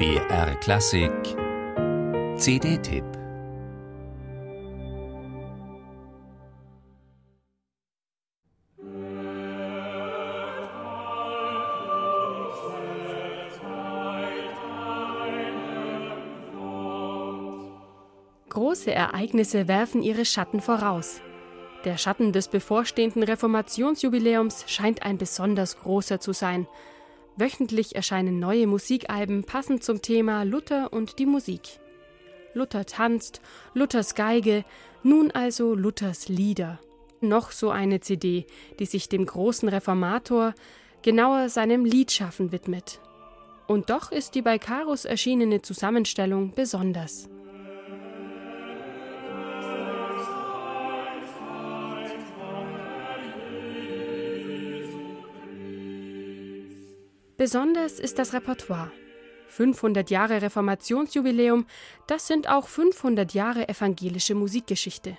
BR Klassik CD-Tipp Große Ereignisse werfen ihre Schatten voraus. Der Schatten des bevorstehenden Reformationsjubiläums scheint ein besonders großer zu sein. Wöchentlich erscheinen neue Musikalben passend zum Thema Luther und die Musik. Luther tanzt, Luthers Geige, nun also Luthers Lieder. Noch so eine CD, die sich dem großen Reformator, genauer seinem Liedschaffen widmet. Und doch ist die bei Karus erschienene Zusammenstellung besonders. Besonders ist das Repertoire. 500 Jahre Reformationsjubiläum, das sind auch 500 Jahre evangelische Musikgeschichte.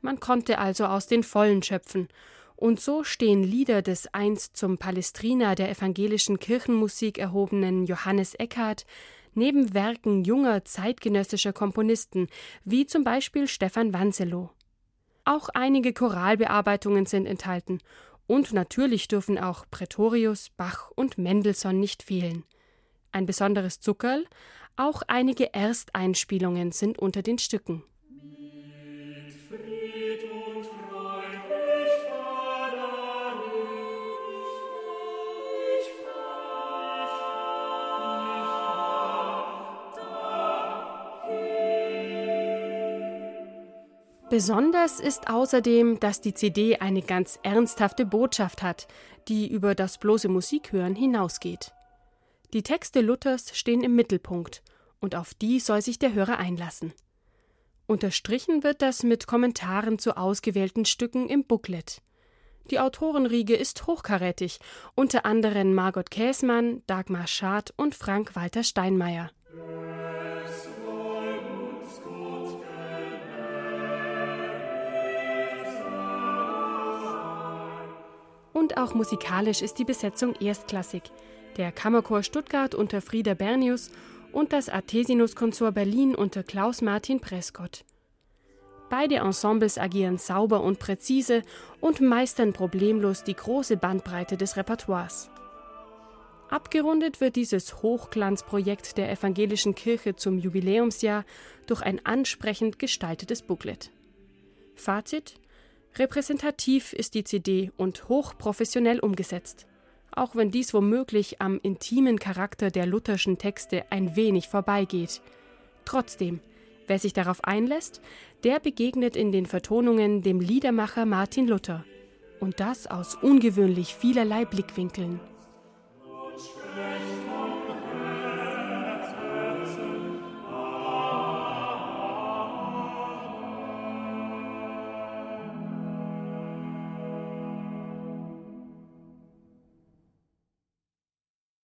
Man konnte also aus den Vollen schöpfen. Und so stehen Lieder des einst zum Palestriner der evangelischen Kirchenmusik erhobenen Johannes Eckhardt neben Werken junger zeitgenössischer Komponisten, wie zum Beispiel Stefan Wanselow. Auch einige Choralbearbeitungen sind enthalten und natürlich dürfen auch Pretorius, Bach und Mendelssohn nicht fehlen. Ein besonderes Zuckerl, auch einige Ersteinspielungen sind unter den Stücken. Besonders ist außerdem, dass die CD eine ganz ernsthafte Botschaft hat, die über das bloße Musikhören hinausgeht. Die Texte Luthers stehen im Mittelpunkt, und auf die soll sich der Hörer einlassen. Unterstrichen wird das mit Kommentaren zu ausgewählten Stücken im Booklet. Die Autorenriege ist hochkarätig, unter anderem Margot Käßmann, Dagmar Schad und Frank Walter Steinmeier. Und auch musikalisch ist die Besetzung erstklassig. Der Kammerchor Stuttgart unter Frieder Bernius und das Artesinus-Konsort Berlin unter Klaus Martin Prescott. Beide Ensembles agieren sauber und präzise und meistern problemlos die große Bandbreite des Repertoires. Abgerundet wird dieses Hochglanzprojekt der evangelischen Kirche zum Jubiläumsjahr durch ein ansprechend gestaltetes Booklet. Fazit: Repräsentativ ist die CD und hochprofessionell umgesetzt, auch wenn dies womöglich am intimen Charakter der lutherschen Texte ein wenig vorbeigeht. Trotzdem, wer sich darauf einlässt, der begegnet in den Vertonungen dem Liedermacher Martin Luther. Und das aus ungewöhnlich vielerlei Blickwinkeln.